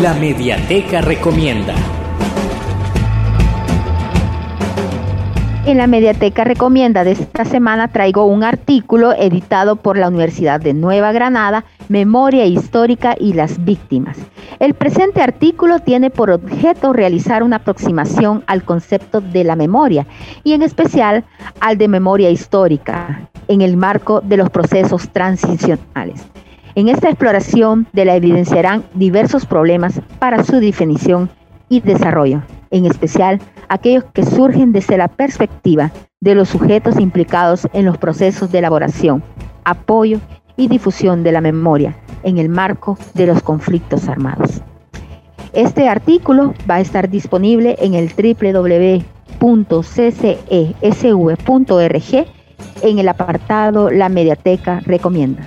La Mediateca Recomienda. En la Mediateca Recomienda de esta semana traigo un artículo editado por la Universidad de Nueva Granada, Memoria Histórica y las Víctimas. El presente artículo tiene por objeto realizar una aproximación al concepto de la memoria y en especial al de memoria histórica en el marco de los procesos transicionales. En esta exploración de la evidenciarán diversos problemas para su definición y desarrollo, en especial aquellos que surgen desde la perspectiva de los sujetos implicados en los procesos de elaboración, apoyo y difusión de la memoria en el marco de los conflictos armados. Este artículo va a estar disponible en el www.ccesv.org en el apartado La Mediateca Recomienda.